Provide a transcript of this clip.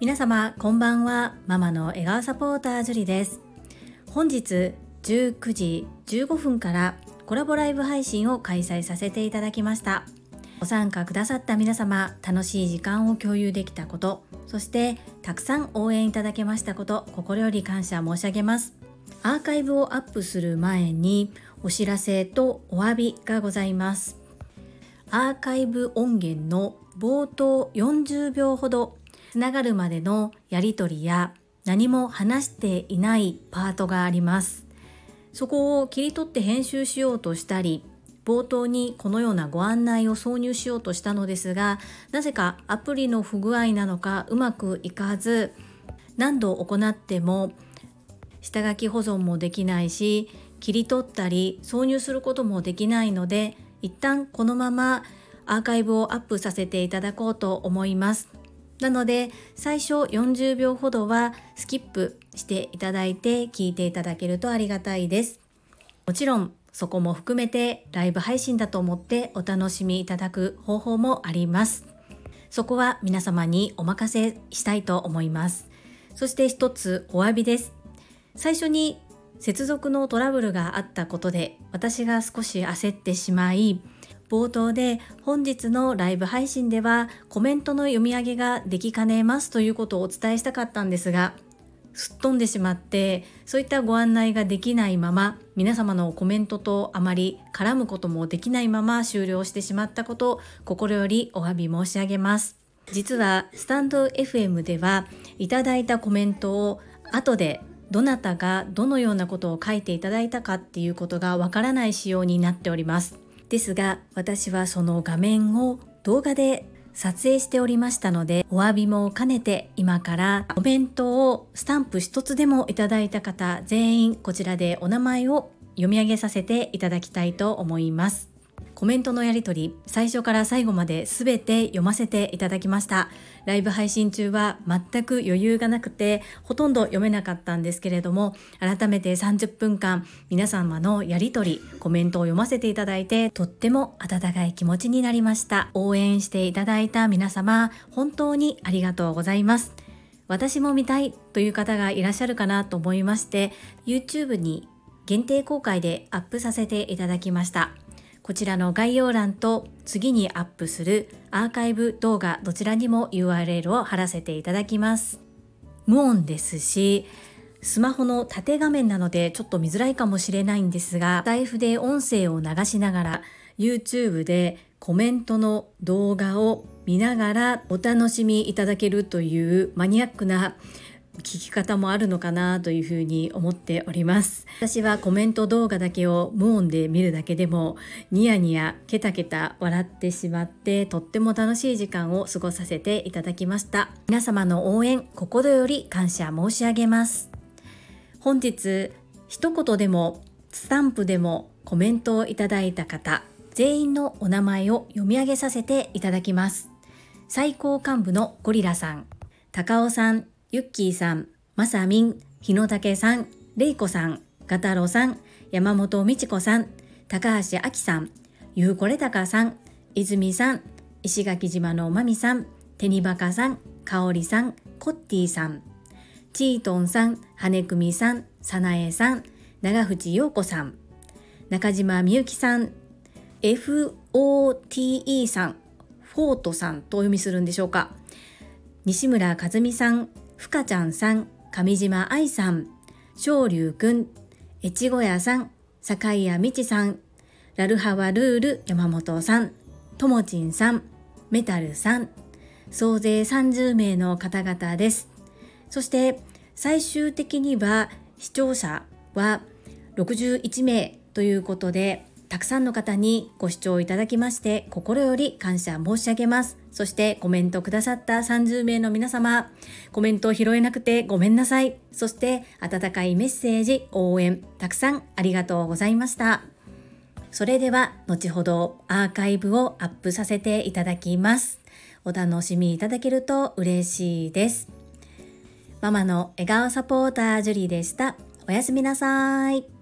皆様こんばんは。ママの笑顔サポータージュリです。本日19時15分からコラボライブ配信を開催させていただきました。ご参加くださった皆様楽しい時間を共有できたことそしてたくさん応援いただけましたこと心より感謝申し上げます。アーカイブをアップする前にお知らせとお詫びがございます。アーカイブ音源の冒頭40秒ほどつながるまでのやり取りや何も話していないパートがあります。そこを切り取って編集しようとしたり冒頭にこのようなご案内を挿入しようとしたのですがなぜかアプリの不具合なのかうまくいかず何度行っても下書き保存もできないし切り取ったり挿入することもできないので一旦このままアーカイブをアップさせていただこうと思いますなので最初40秒ほどはスキップしていただいて聞いていただけるとありがたいですもちろんそこも含めてライブ配信だと思ってお楽しみいただく方法もあります。そこは皆様にお任せしたいと思います。そして一つお詫びです。最初に接続のトラブルがあったことで私が少し焦ってしまい冒頭で本日のライブ配信ではコメントの読み上げができかねますということをお伝えしたかったんですがすっ飛んでしまってそういったご案内ができないまま皆様のコメントとあまり絡むこともできないまま終了してしまったこと心よりお詫び申し上げます。実はスタンド FM ではいただいたコメントを後でどなたがどのようなことを書いていただいたかっていうことがわからない仕様になっております。ですが私はその画面を動画で撮影しておりましたのでお詫びも兼ねて今からコメントをスタンプ一つでもいただいた方全員こちらでお名前を読み上げさせていただきたいと思います。コメントのやり取り最初から最後まで全て読ませていただきました。ライブ配信中は全く余裕がなくてほとんど読めなかったんですけれども改めて30分間皆様のやり取りコメントを読ませていただいてとっても温かい気持ちになりました。応援していただいた皆様本当にありがとうございます。私も見たいという方がいらっしゃるかなと思いまして YouTube に限定公開でアップさせていただきました。こちらの概要欄と次にアップするアーカイブ動画どちらにも URL を貼らせていただきます。無音ですし、スマホの縦画面なのでちょっと見づらいかもしれないんですが、財布で音声を流しながら YouTube でコメントの動画を見ながらお楽しみいただけるというマニアックな聞き方もあるのかなというふうに思っております。私はコメント動画だけを無音で見るだけでもニヤニヤケタケタ笑ってしまってとっても楽しい時間を過ごさせていただきました。皆様の応援心より感謝申し上げます。本日一言でもスタンプでもコメントをいただいた方全員のお名前を読み上げさせていただきます。最高幹部のゴリラさん高尾さんゆっきーさん、まさみん、日野武さん、れいこさん、ガタロさん、山本美智子さん、高橋あきさん、ゆうこれたかさん、泉さん、石垣島のまみさん、てにばかさん、かおりさん、コッティさん、チートンさん、はねくみさん、さなえさん、長渕陽子さん、中島みゆきさん、FOTE さん、フォートさんとお読みするんでしょうか。西村和美さん、ふかちゃんさん、上島愛さん、昇龍くん、越後屋さん、坂井谷道さん、ラルハワルール山本さん、ともちんさん、メタルさん、総勢30名の方々です。そして最終的には視聴者は61名ということでたくさんの方にご視聴いただきまして心より感謝申し上げます。そしてコメントくださった30名の皆様、コメントを拾えなくてごめんなさい。そして温かいメッセージ、応援、たくさんありがとうございました。それでは後ほどアーカイブをアップさせていただきます。お楽しみいただけると嬉しいです。ママの笑顔サポータージュリーでした。おやすみなさい。